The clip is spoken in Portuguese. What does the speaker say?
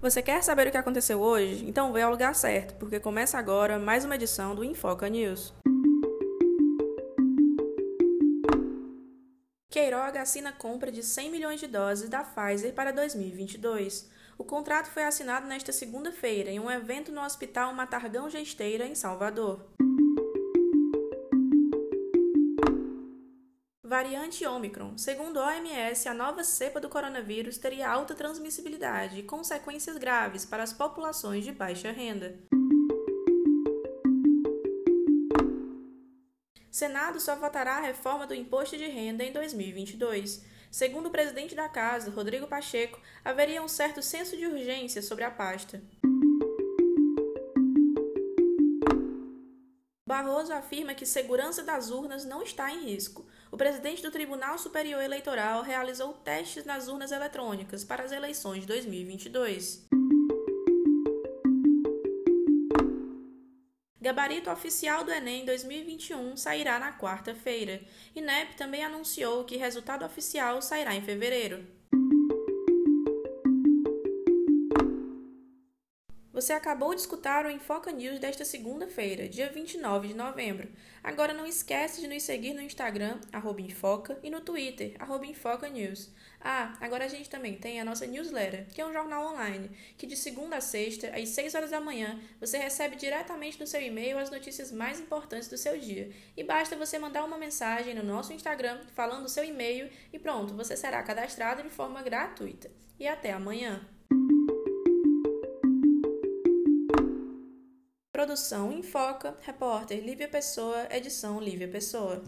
Você quer saber o que aconteceu hoje? Então veio ao lugar certo, porque começa agora mais uma edição do Infoca News. Queiroga assina compra de 100 milhões de doses da Pfizer para 2022. O contrato foi assinado nesta segunda-feira em um evento no Hospital Matargão Gesteira, em Salvador. Variante Omicron. Segundo a OMS, a nova cepa do coronavírus teria alta transmissibilidade e consequências graves para as populações de baixa renda. Senado só votará a reforma do imposto de renda em 2022. Segundo o presidente da Casa, Rodrigo Pacheco, haveria um certo senso de urgência sobre a pasta. Barroso afirma que segurança das urnas não está em risco. O presidente do Tribunal Superior Eleitoral realizou testes nas urnas eletrônicas para as eleições de 2022. Gabarito oficial do Enem 2021 sairá na quarta-feira. INEP também anunciou que resultado oficial sairá em fevereiro. Você acabou de escutar o Infoca News desta segunda-feira, dia 29 de novembro. Agora não esquece de nos seguir no Instagram, arroba Infoca, e no Twitter, arroba News. Ah, agora a gente também tem a nossa newsletter, que é um jornal online, que de segunda a sexta, às 6 horas da manhã, você recebe diretamente no seu e-mail as notícias mais importantes do seu dia. E basta você mandar uma mensagem no nosso Instagram falando o seu e-mail e pronto, você será cadastrado de forma gratuita. E até amanhã! Produção Infoca, repórter Lívia Pessoa, edição Lívia Pessoa.